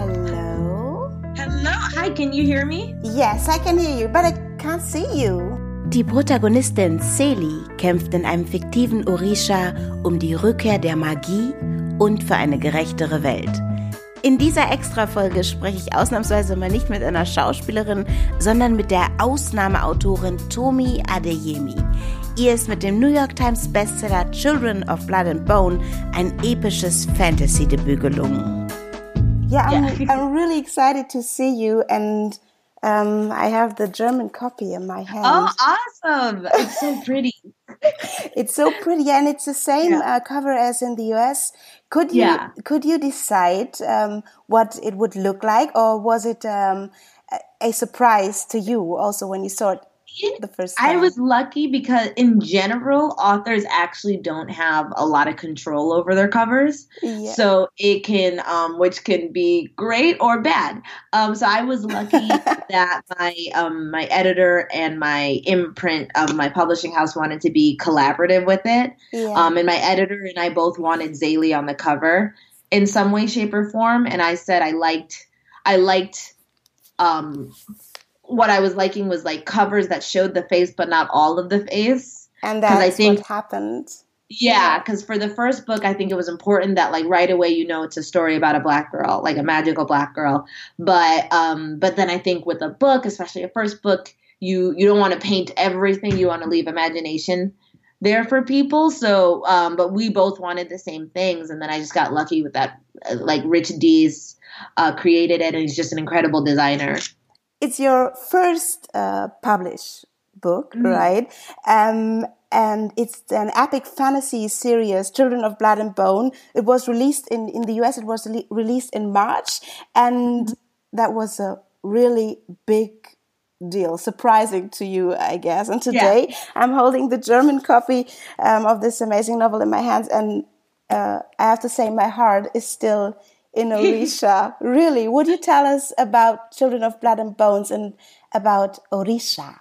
Hello? Hello. Hi, can you hear me? Yes, I can hear you, but I can't see you. Die Protagonistin Celi kämpft in einem fiktiven Orisha um die Rückkehr der Magie und für eine gerechtere Welt. In dieser Extra-Folge spreche ich ausnahmsweise mal nicht mit einer Schauspielerin, sondern mit der Ausnahmeautorin Tomi Adeyemi. Ihr ist mit dem New York Times Bestseller Children of Blood and Bone ein episches Fantasy-Debüt gelungen. Yeah, I'm, yeah. I'm really excited to see you and um, I have the German copy in my hand. Oh, awesome! It's so pretty. it's so pretty, and it's the same yeah. uh, cover as in the US. Could you yeah. could you decide um, what it would look like, or was it um, a surprise to you also when you saw it the first time? I was lucky because in general, authors actually don't have a lot of control over their covers. Yeah. So it can, um, which can be great or bad. Um, so I was lucky that my um, my editor and my imprint of my publishing house wanted to be collaborative with it. Yeah. Um, and my editor and I both wanted Zélie on the cover in some way, shape, or form. And I said I liked I liked um what I was liking was like covers that showed the face but not all of the face. And that's I think, what happened. Yeah, because for the first book, I think it was important that like right away you know it's a story about a black girl, like a magical black girl. But um, but then I think with a book, especially a first book, you you don't want to paint everything. You want to leave imagination there for people. So, um, but we both wanted the same things, and then I just got lucky with that. Uh, like Rich Deas uh, created it, and he's just an incredible designer it's your first uh, published book, mm. right? Um, and it's an epic fantasy series, Children of Blood and Bone. It was released in, in the US, it was released in March, and that was a really big deal, surprising to you, I guess. And today yeah. I'm holding the German copy um, of this amazing novel in my hands, and uh, I have to say, my heart is still in Orisha. really, would you tell us about Children of Blood and Bones and about Orisha?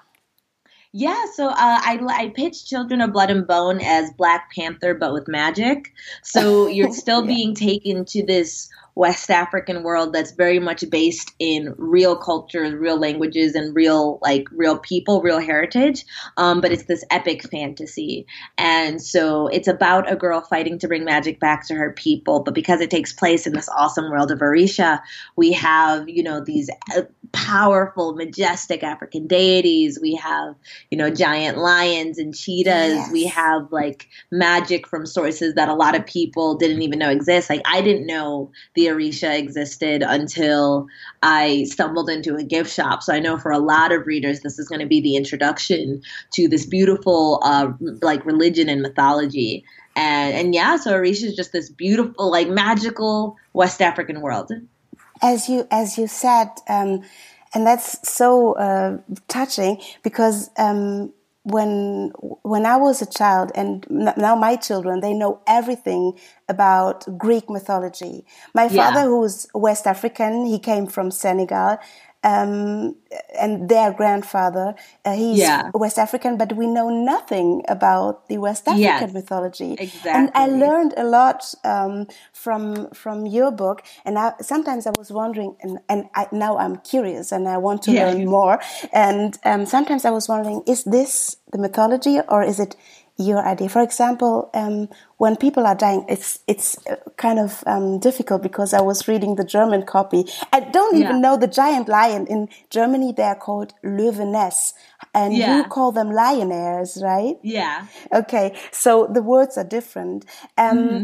Yeah, so uh, I I pitched Children of Blood and Bone as Black Panther, but with magic. So you're still yeah. being taken to this West African world that's very much based in real cultures, real languages, and real like real people, real heritage. Um, but it's this epic fantasy, and so it's about a girl fighting to bring magic back to her people. But because it takes place in this awesome world of Orisha, we have you know these uh, powerful, majestic African deities. We have you know giant lions and cheetahs. Yes. We have like magic from sources that a lot of people didn't even know exist. Like I didn't know the Orisha existed until I stumbled into a gift shop. So I know for a lot of readers, this is going to be the introduction to this beautiful, uh, like religion and mythology. And, and yeah, so Orisha is just this beautiful, like magical West African world. As you as you said, um, and that's so uh, touching because um, when when I was a child, and now my children, they know everything about Greek mythology. My yeah. father, who's West African, he came from Senegal, um, and their grandfather. Uh, he's yeah. West African, but we know nothing about the West African yes, mythology. Exactly. And I learned a lot um, from from your book. And I, sometimes I was wondering, and, and I, now I'm curious, and I want to yeah. learn more. And um, sometimes I was wondering, is this the mythology, or is it your idea. For example, um, when people are dying, it's it's uh, kind of um, difficult because I was reading the German copy. I don't even yeah. know the giant lion in Germany. They are called Löweness, and yeah. you call them lionaires, right? Yeah. Okay, so the words are different. Um, mm-hmm.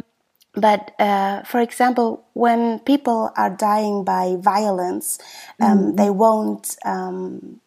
But uh, for example, when people are dying by violence, um, mm-hmm. they won't um,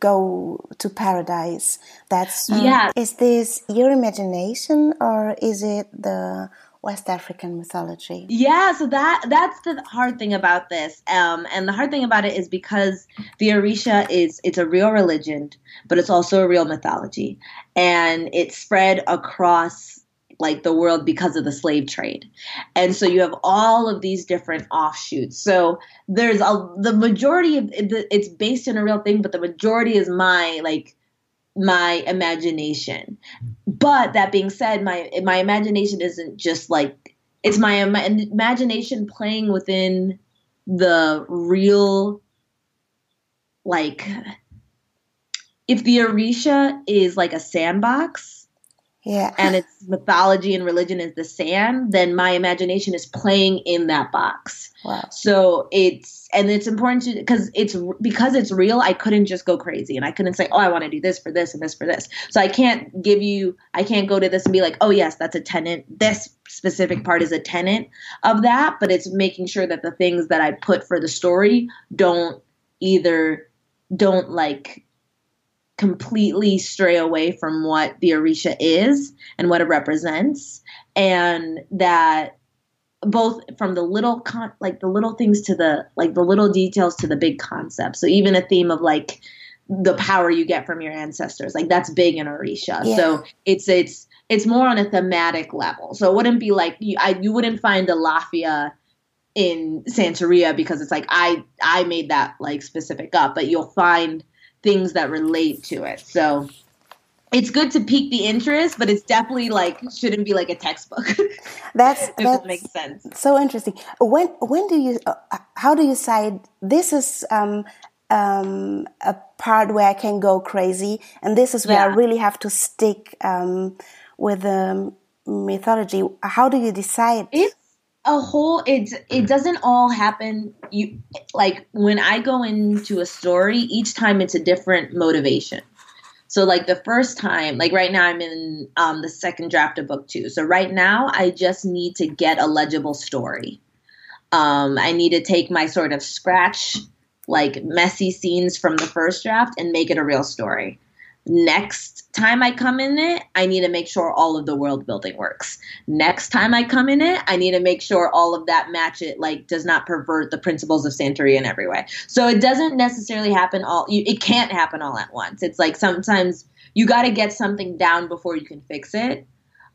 go to paradise. That's um, yeah. Is this your imagination or is it the West African mythology? Yeah, so that that's the hard thing about this, um, and the hard thing about it is because the Orisha is it's a real religion, but it's also a real mythology, and it's spread across like the world because of the slave trade. And so you have all of these different offshoots. So there's a the majority of it's based in a real thing, but the majority is my like my imagination. But that being said, my my imagination isn't just like it's my, imagination playing within the real like if the Orisha is like a sandbox yeah. and its mythology and religion is the sand, then my imagination is playing in that box. Wow. So it's and it's important to because it's because it's real. I couldn't just go crazy and I couldn't say, oh, I want to do this for this and this for this. So I can't give you. I can't go to this and be like, oh yes, that's a tenant. This specific part is a tenant of that, but it's making sure that the things that I put for the story don't either don't like completely stray away from what the Orisha is and what it represents, and that both from the little con- like the little things to the like the little details to the big concepts. So even a theme of like the power you get from your ancestors, like that's big in Orisha. Yeah. So it's it's it's more on a thematic level. So it wouldn't be like you I you wouldn't find a Lafia in Santeria because it's like I I made that like specific up, but you'll find things that relate to it. So it's good to pique the interest, but it's definitely like shouldn't be like a textbook. That's that makes sense. So interesting. When when do you uh, how do you decide this is um, um, a part where I can go crazy, and this is where yeah. I really have to stick um, with the mythology. How do you decide? It's a whole it's it doesn't all happen you like when i go into a story each time it's a different motivation. So like the first time like right now i'm in um, the second draft of book two. So right now i just need to get a legible story. Um, i need to take my sort of scratch like messy scenes from the first draft and make it a real story Next time I come in it, I need to make sure all of the world building works. Next time I come in it, I need to make sure all of that match it like does not pervert the principles of Santeria in every way. So it doesn't necessarily happen all it can't happen all at once. It's like sometimes you got to get something down before you can fix it.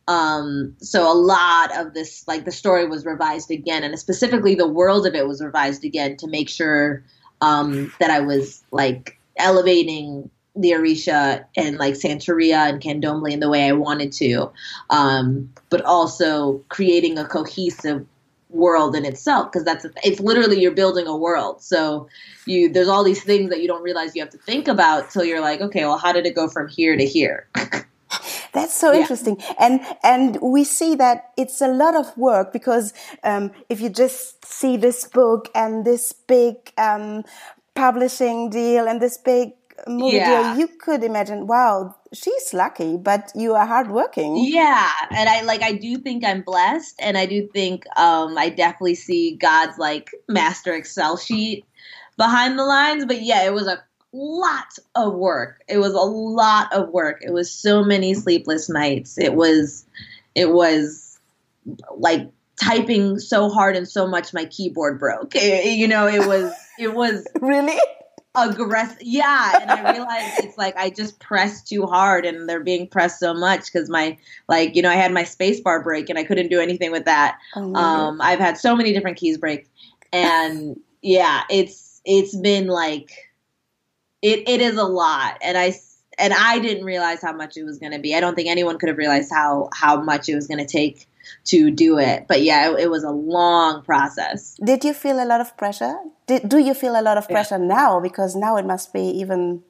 Um, so a lot of this, like the story was revised again, and specifically the world of it was revised again to make sure um, that I was like elevating the Orisha and like Santeria and Candomblé in the way I wanted to, um, but also creating a cohesive world in itself because that's it's literally you're building a world. So you there's all these things that you don't realize you have to think about till you're like okay well how did it go from here to here? That's so yeah. interesting, and and we see that it's a lot of work because um, if you just see this book and this big um, publishing deal and this big movie yeah. deal, you could imagine, wow, she's lucky, but you are hardworking. Yeah, and I like I do think I'm blessed, and I do think um, I definitely see God's like master Excel sheet behind the lines. But yeah, it was a lot of work. It was a lot of work. It was so many sleepless nights. It was, it was like typing so hard and so much my keyboard broke. It, you know, it was, it was really aggressive. Yeah, and I realized it's like I just pressed too hard, and they're being pressed so much because my like you know I had my space bar break and I couldn't do anything with that. Oh, um, I've had so many different keys break, and yeah, it's it's been like it it is a lot, and I and I didn't realize how much it was going to be. I don't think anyone could have realized how how much it was going to take to do it. But yeah, it, it, was a long process. Did you feel a lot of pressure? Did, do you feel a lot of pressure yeah. now? Because now it must be even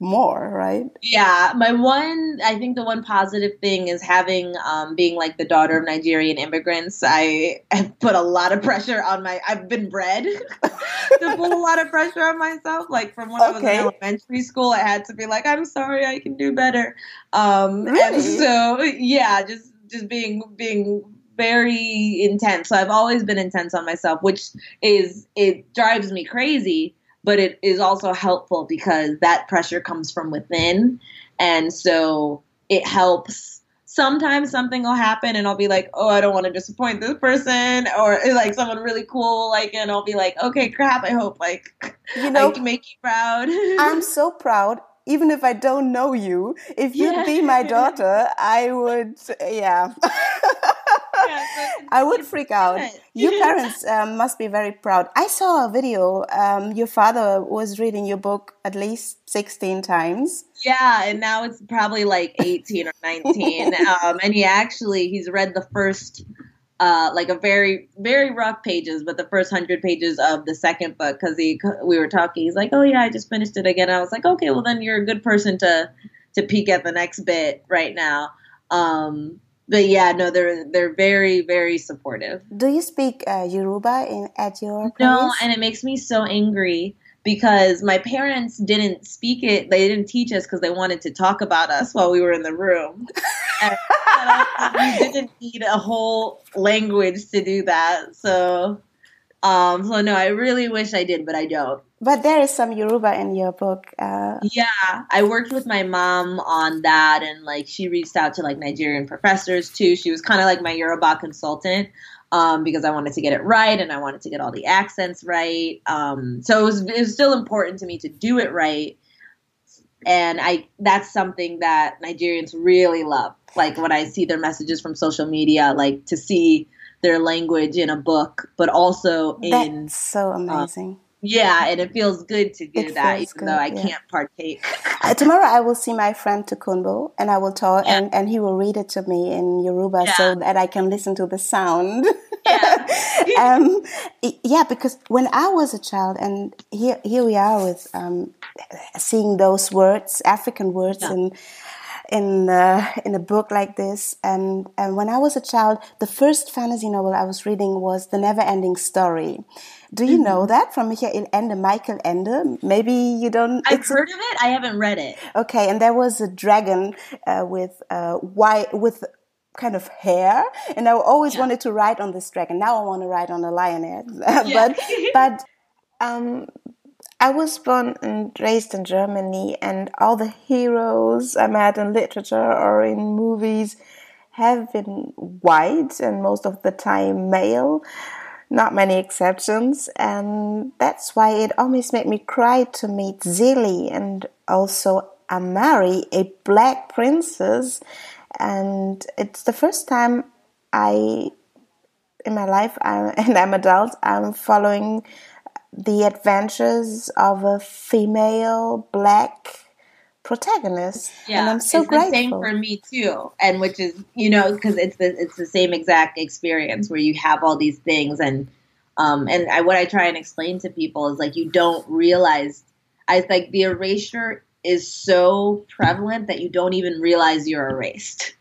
more, right? Yeah, my one, I think the one positive thing is having, um, being like the daughter of Nigerian immigrants. I have put a lot of pressure on my, I've been bred to put a lot of pressure on myself. Like from when okay. I was in elementary school, I had to be like, I'm sorry, I can do better. Um, really? And so, yeah, just just being being very intense. So I've always been intense on myself, which is it drives me crazy, but it is also helpful because that pressure comes from within. And so it helps. Sometimes something will happen and I'll be like, oh, I don't want to disappoint this person. Or like someone really cool, like, and I'll be like, okay, crap, I hope like you know, I can make you proud. I'm so proud even if I don't know you, if you'd yeah. be my daughter, I would, yeah. I would freak out. Your parents um, must be very proud. I saw a video. Um, your father was reading your book at least 16 times. Yeah, and now it's probably like 18 or 19. um, and he actually, he's read the first uh, like a very very rough pages, but the first hundred pages of the second book because he we were talking. He's like, "Oh yeah, I just finished it again." I was like, "Okay, well then you're a good person to to peek at the next bit right now." Um, but yeah, no, they're they're very very supportive. Do you speak uh, Yoruba in at your place? No, and it makes me so angry because my parents didn't speak it. They didn't teach us because they wanted to talk about us while we were in the room. you didn't need a whole language to do that. So, um, so no, I really wish I did, but I don't. But there is some Yoruba in your book. Uh, yeah, I worked with my mom on that, and like she reached out to like Nigerian professors too. She was kind of like my Yoruba consultant um, because I wanted to get it right and I wanted to get all the accents right. Um, so it was it was still important to me to do it right, and I that's something that Nigerians really love. Like when I see their messages from social media, like to see their language in a book, but also in that's so amazing. Uh, yeah, and it feels good to do it that, even good, though I yeah. can't partake. uh, tomorrow, I will see my friend Tukumbo, and I will talk, yeah. and, and he will read it to me in Yoruba, yeah. so that I can listen to the sound. Yeah. um, yeah, because when I was a child, and here here we are with um, seeing those words, African words, in in uh, in a book like this. And and when I was a child, the first fantasy novel I was reading was The Never Ending Story do you mm-hmm. know that from Michael Ende, Michael Ende? Maybe you don't. I've heard of it. I haven't read it. Okay, and there was a dragon uh, with uh, white with kind of hair, and I always yeah. wanted to ride on this dragon. Now I want to ride on a lioness, but but um, I was born and raised in Germany, and all the heroes I met in literature or in movies have been white and most of the time male not many exceptions, and that's why it always made me cry to meet Zélie and also Amari, a black princess. And it's the first time I, in my life, I'm, and I'm adult, I'm following the adventures of a female black protagonist. Yeah, and I'm so it's grateful. the same for me too, and which is you know because it's the it's the same exact experience where you have all these things and um and I, what I try and explain to people is like you don't realize I think the erasure is so prevalent that you don't even realize you're erased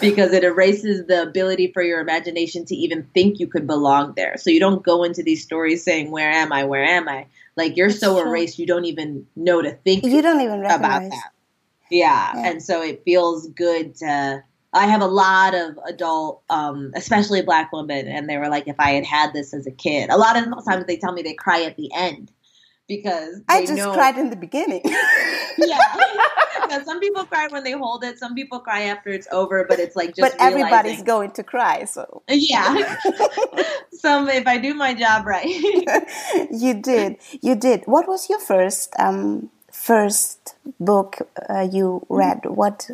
because it erases the ability for your imagination to even think you could belong there. So you don't go into these stories saying, Where am I? Where am I? Like you're That's so true. erased, you don't even know to think. You don't even recognize. about that. Yeah. yeah. and so it feels good to. I have a lot of adult, um, especially black women, and they were like, if I had had this as a kid, a lot of times they tell me they cry at the end because I just know, cried in the beginning. yeah. Yeah. Some people cry when they hold it. Some people cry after it's over, but it's like just. But everybody's going to cry, so. Yeah. Some, if I do my job right. you did. You did. What was your first um, first book uh, you read? What,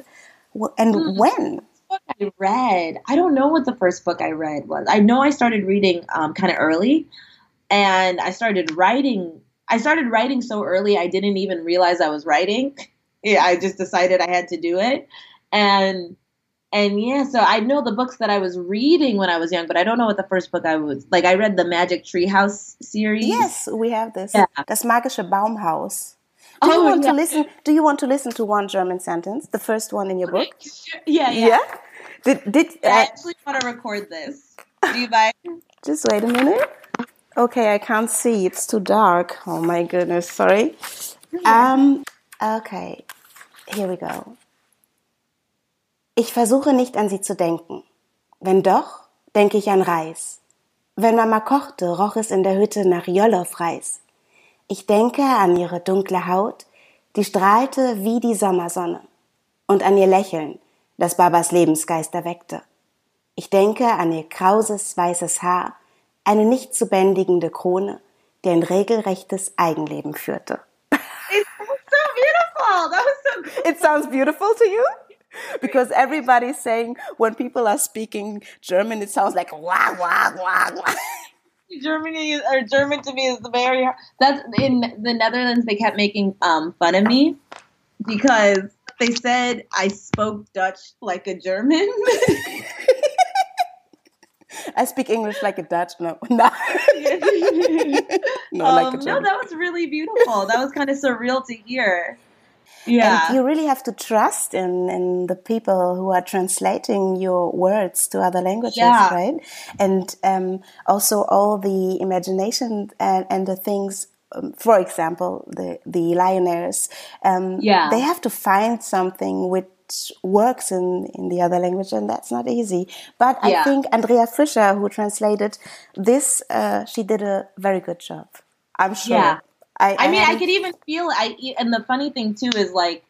what and mm. when? I read. I don't know what the first book I read was. I know I started reading um, kind of early, and I started writing I started writing so early, I didn't even realize I was writing. Yeah, I just decided I had to do it. And and yeah, so I know the books that I was reading when I was young, but I don't know what the first book I was like. I read the Magic Treehouse series. Yes, we have this. Yeah. Das magische Baumhaus. Do you oh, want yeah. to listen? Do you want to listen to one German sentence, the first one in your book? Yeah, yeah. yeah? Did did uh, I actually want to record this? Do you buy? Just wait a minute. Okay, I can't see. It's too dark. Oh my goodness. Sorry. Um, okay, here we go. Ich versuche nicht an sie zu denken. Wenn doch, denke ich an Reis. Wenn Mama kochte, roch es in der Hütte nach Jollof-Reis. Ich denke an ihre dunkle Haut, die strahlte wie die Sommersonne. Und an ihr Lächeln, das Babas Lebensgeist erweckte. Ich denke an ihr krauses, weißes Haar, eine nicht zu bändigende Krone, die ein regelrechtes Eigenleben führte. It sounds beautiful to you? Because everybody's saying when people are speaking German, it sounds like wah wah wah wah. Germany or German to me is the very that's in the Netherlands. They kept making um, fun of me because they said I spoke Dutch like a German. I speak English like a Dutch. No, no, no, um, like no. That was really beautiful. That was kind of surreal to hear. Yeah, and you really have to trust in in the people who are translating your words to other languages, yeah. right? And um, also all the imagination and, and the things um, for example, the the Lioness, um, yeah, they have to find something which works in in the other language, and that's not easy. But yeah. I think Andrea Fischer, who translated this, uh, she did a very good job. I'm sure. Yeah. I, I, I mean, I could even feel. I and the funny thing too is like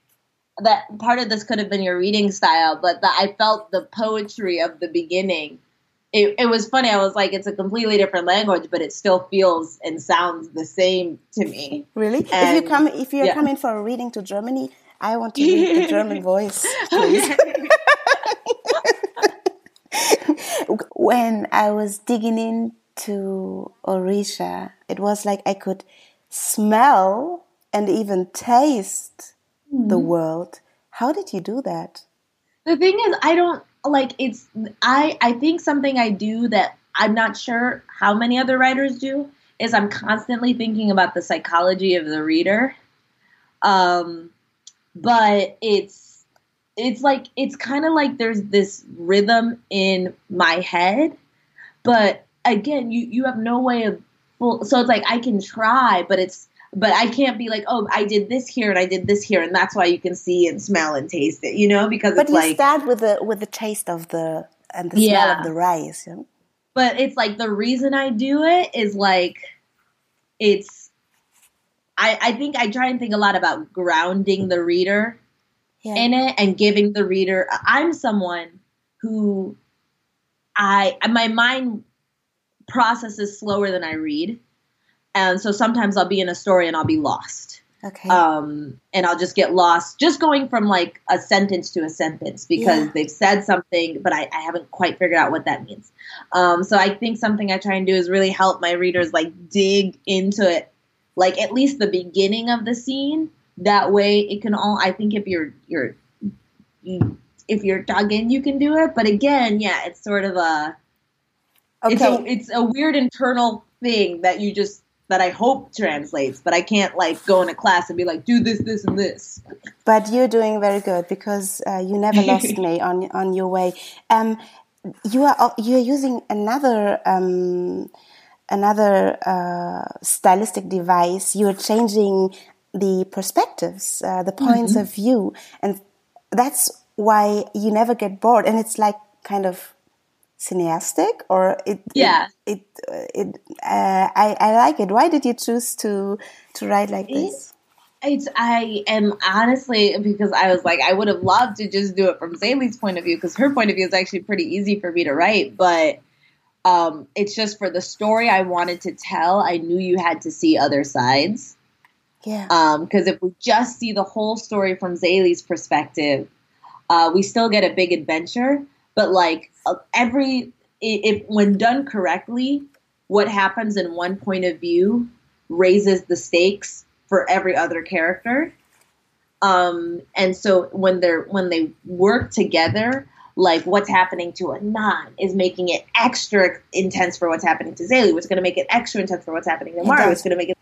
that part of this could have been your reading style, but the, I felt the poetry of the beginning it, it was funny. I was like, it's a completely different language, but it still feels and sounds the same to me. Really? And, if you come, if you're yeah. coming for a reading to Germany, I want to read the German voice, please. when I was digging into Orisha, it was like I could smell and even taste mm-hmm. the world. How did you do that? The thing is, I don't like it's I I think something I do that I'm not sure how many other writers do is I'm constantly thinking about the psychology of the reader. Um but it's it's like it's kind of like there's this rhythm in my head but again you you have no way of full so it's like I can try but it's but I can't be like, oh, I did this here and I did this here, and that's why you can see and smell and taste it, you know, because but you like, start with the with the taste of the and the yeah. smell of the rice. Yeah? But it's like the reason I do it is like it's. I, I think I try and think a lot about grounding the reader yeah. in it and giving the reader. I'm someone who I my mind processes slower than I read and so sometimes I'll be in a story and I'll be lost. Okay. Um, and I'll just get lost, just going from like a sentence to a sentence because yeah. they've said something, but I, I, haven't quite figured out what that means. Um, so I think something I try and do is really help my readers like dig into it, like at least the beginning of the scene. That way, it can all. I think if you're you're if you're dug in, you can do it. But again, yeah, it's sort of a okay. It's a, it's a weird internal thing that you just that I hope translates, but I can't like go in a class and be like, do this, this, and this. But you're doing very good because uh, you never lost me on on your way. Um, you are you're using another um, another uh, stylistic device. You're changing the perspectives, uh, the points mm-hmm. of view, and that's why you never get bored. And it's like kind of cineastic or it yeah. it it, it uh, I, I like it. Why did you choose to to write like this? it's i am honestly because i was like i would have loved to just do it from Zélie's point of view because her point of view is actually pretty easy for me to write but um, it's just for the story i wanted to tell i knew you had to see other sides. Yeah. Um, because um, if we just see the whole story from Zélie's perspective uh, we still get a big adventure but like every if when done correctly, what happens in one point of view raises the stakes for every other character. Um, and so when they're when they work together, like what's happening to Inan is making it extra intense for what's happening to Zélie, which is going to make it extra intense for what's happening to Mara, which is going to make it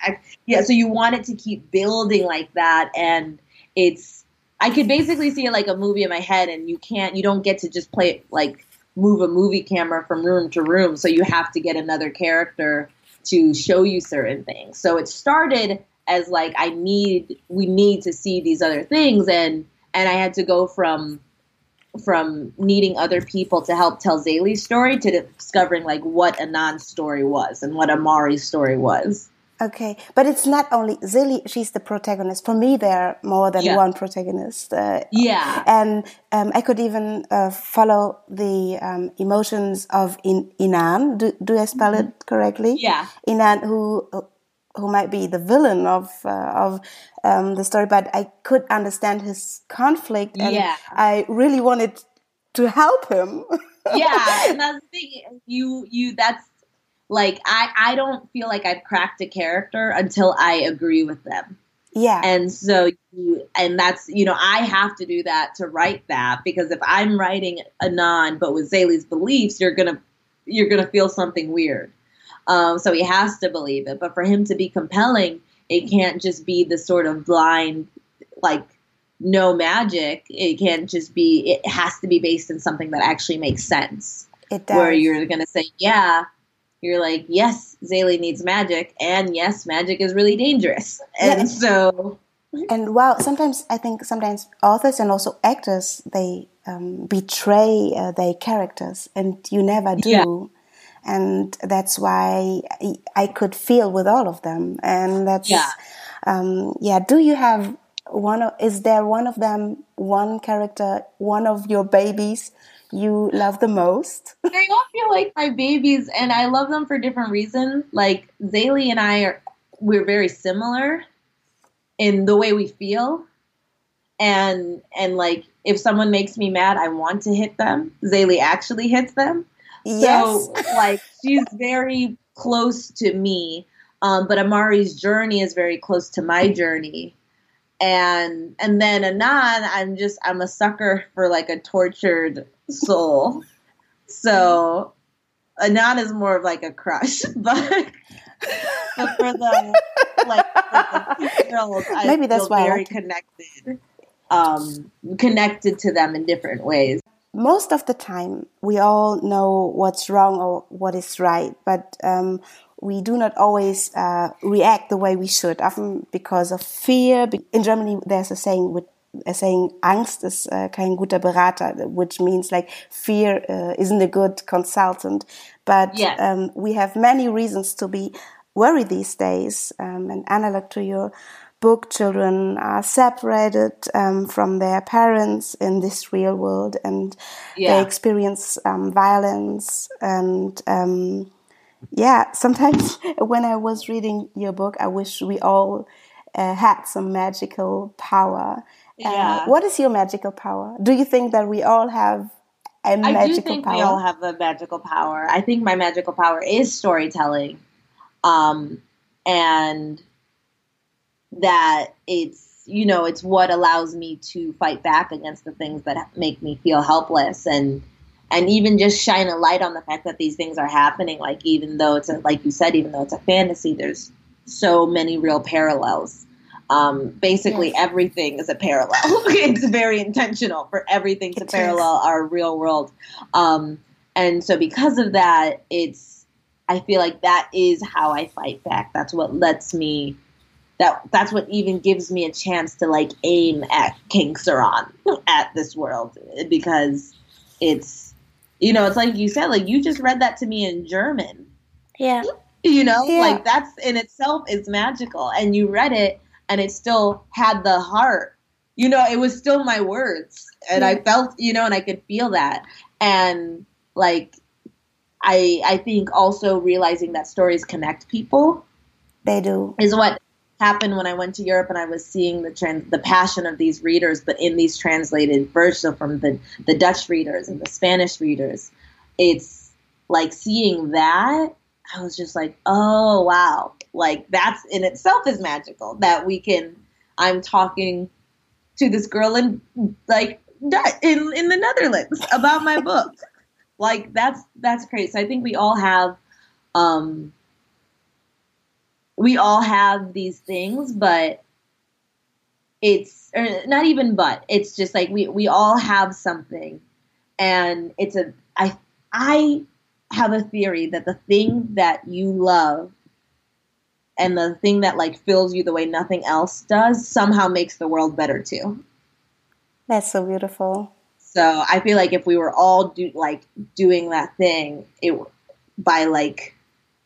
yeah. So you want it to keep building like that, and it's I could basically see it like a movie in my head, and you can't you don't get to just play it like move a movie camera from room to room. So you have to get another character to show you certain things. So it started as like I need we need to see these other things and and I had to go from from needing other people to help tell Zélie's story to discovering like what Inan's story was and what Amari's story was. Okay, but it's not only Zélie; she's the protagonist. For me, there are more than yeah. one protagonist. Uh, yeah, and um, I could even uh, follow the um, emotions of In- Inan. Do, do I spell mm-hmm. it correctly? Yeah, Inan, who who might be the villain of uh, of um, the story, but I could understand his conflict, and yeah. I really wanted to help him. yeah, and that's the thing. You you that's like I I don't feel like I've cracked a character until I agree with them. Yeah. And so you and that's you know I have to do that to write that because if I'm writing Inan but with Zélie's beliefs, you're gonna you're gonna feel something weird. Um, so he has to believe it. But for him to be compelling, it can't just be the sort of blind, like no magic. It can't just be. It has to be based in something that actually makes sense. It does. Where you're gonna say, yeah, you're like, yes, Zélie needs magic, and yes, magic is really dangerous, and Yeah. so and wow sometimes i think sometimes authors and also actors they um, betray uh, their characters and you never do Yeah. and that's why I, I could feel with all of them and that's Yeah. um, yeah do you have one of, is there one of them one character one of your babies you love the most they all feel like my babies, and I love them for different reasons. Like Zélie and I are, we're very similar in the way we feel, and and like if someone makes me mad, I want to hit them. Zélie actually hits them. yes So like she's very close to me, um, but Amari's journey is very close to my journey. And and then Inan, I'm just I'm a sucker for like a tortured soul. So Inan is more of like a crush, but, but for the like for the I Maybe that's why I very like connected, um, connected to them in different ways. most of the time we all know what's wrong or what is right, but um, we do not always uh, react the way we should, often because of fear. In Germany, there's a saying with saying Angst is äh, kein guter Berater, which means like fear uh, isn't a good consultant. But Yes. um, we have many reasons to be worried these days. Um, and analog to your book, children are separated um, from their parents in this real world, and they experience um, violence. And um, yeah, sometimes when I was reading your book, I wish we all uh, had some magical power. Uh, Yeah. what is your magical power? Do you think that we all have a I do think power? we all have a magical power. I think my magical power is storytelling, um, and that it's you know it's what allows me to fight back against the things that make me feel helpless and and even just shine a light on the fact that these things are happening. Like even though it's a, like you said, even though it's a fantasy, there's so many real parallels. Um, basically, Yes. everything is a parallel. it's very intentional for everything to It is. parallel our real world. Um, and so, because of that, it's I feel like that is how I fight back. That's what lets me. That that's what even gives me a chance to like aim at King Saran at this world because it's you know it's like you said like you just read that to me in German yeah. you know Yeah. like that's in itself is magical and you read it and it still had the heart you know it was still my words and i felt you know and i could feel that and like i i think also realizing that stories connect people They do. is what happened when I went to Europe and I was seeing the trans- the passion of these readers, but in these translated versions so from the the Dutch readers and the Spanish readers. It's like seeing that. I was just like, oh wow, like that's in itself is magical that we can. I'm talking to this girl in like in in the Netherlands about my book. Like that's that's great. So I think we all have. Um, we all have these things, but it's or not even but it's just like we we all have something, and it's a I I have a theory that the thing that you love and the thing that like fills you the way nothing else does somehow makes the world better too. That's so beautiful. So I feel like if we were all do like doing that thing, it by like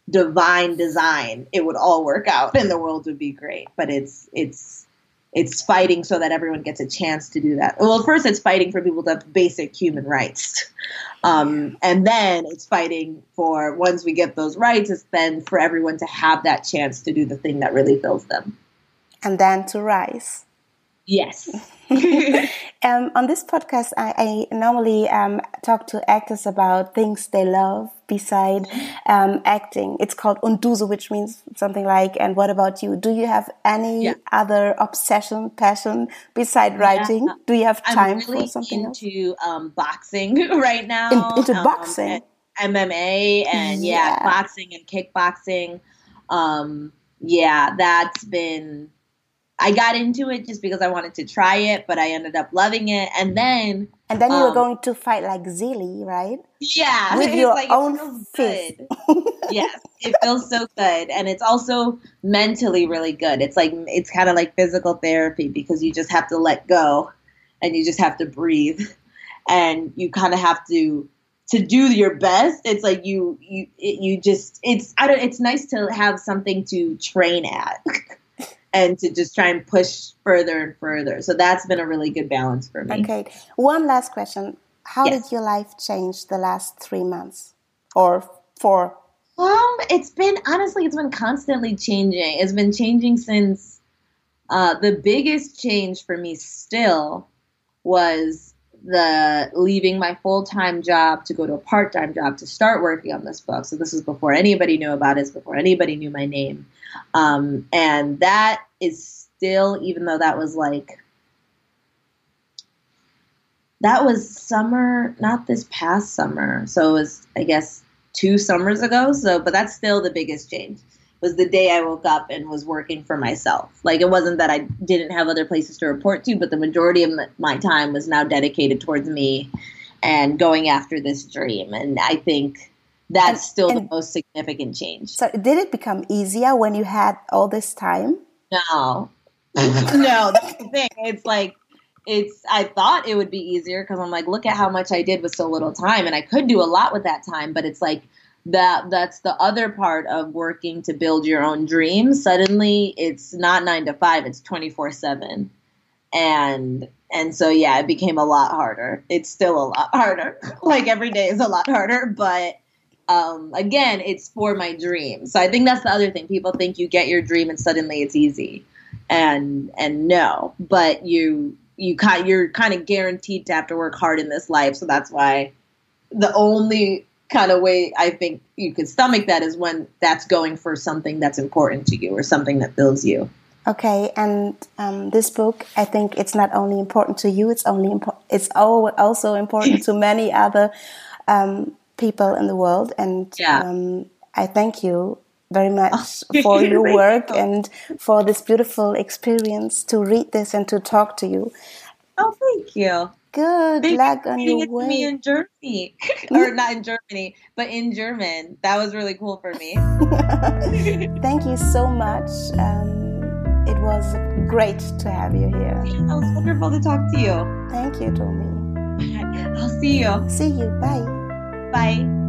divine design, it would all work out and the world would be great. But it's it's it's fighting so that everyone gets a chance to do that. Well, first it's fighting for people to have basic human rights, um, and then it's fighting for once we get those rights, it's then for everyone to have that chance to do the thing that really fills them. And then to rise. Yes. Um, on this podcast, I, I normally um, talk to actors about things they love beside um, acting. It's called unduzo, which means something like, and what about you? Do you have any Yeah. other obsession, passion beside writing? Do you have time I'm really for something else? into um, boxing right now. In- into um, boxing? and- MMA and yeah, Yeah. boxing and kickboxing. Um, yeah, that's been. I got into it just because I wanted to try it, but I ended up loving it. And then, And then you were Um, going to fight like Zélie, right? yeah, With your like, it own fist. good. yes, it feels so good, and it's also mentally really good. It's like it's kind of like physical therapy because you just have to let go, and you just have to breathe, and you kind of have to to do your best. It's like you you it, you just it's I don't. It's nice to have something to train at. And to just try and push further and further. So that's been a really good balance for me. Okay. One last question. How Yes. did your life change the last three months? Or four? Um, it's been honestly, it's been constantly changing. It's been changing since uh, the biggest change for me still was the leaving my full time job to go to a part time job to start working on this book. So this is before anybody knew about it, before anybody knew my name, um, and that is still, even though that was like that was summer, not this past summer. So it was, I guess, two summers ago. So, but that's still the biggest change. Was the day I woke up and was working for myself. Like it wasn't that I didn't have other places to report to, but the majority of my time was now dedicated towards me and going after this dream. And I think that's And- still and- the most significant change. So did it become easier when you had all this time? No, no, that's the thing. It's like it's. I thought it would be easier because I'm like, look at how much I did with so little time, and I could do a lot with that time. But it's like that. That's the other part of working to build your own dreams. Suddenly, it's not nine to five; it's twenty four seven, and and so yeah, it became a lot harder. It's still a lot harder. like every day is a lot harder, but um, again, it's for my dream. So I think that's the other thing. People think you get your dream and suddenly it's easy, and and no, but you you kind you're kind of guaranteed to have to work hard in this life. So that's why the only kind of way I think you could stomach that is when that's going for something that's important to you or something that builds you. Okay, and um, this book, I think it's not only important to you; it's only impo- it's al- also important to many other um, people in the world. And Yeah. um, I thank you very much Oh, for your work you. and for this beautiful experience to read this and to talk to you. Oh, thank you. Good Thank luck on your to me in Germany, or not in Germany, but in German. That was really cool for me. Thank you so much. Um, it was great to have you here. It was wonderful to talk to you. Thank you, Tomi. I'll see you. See you. Bye. Bye.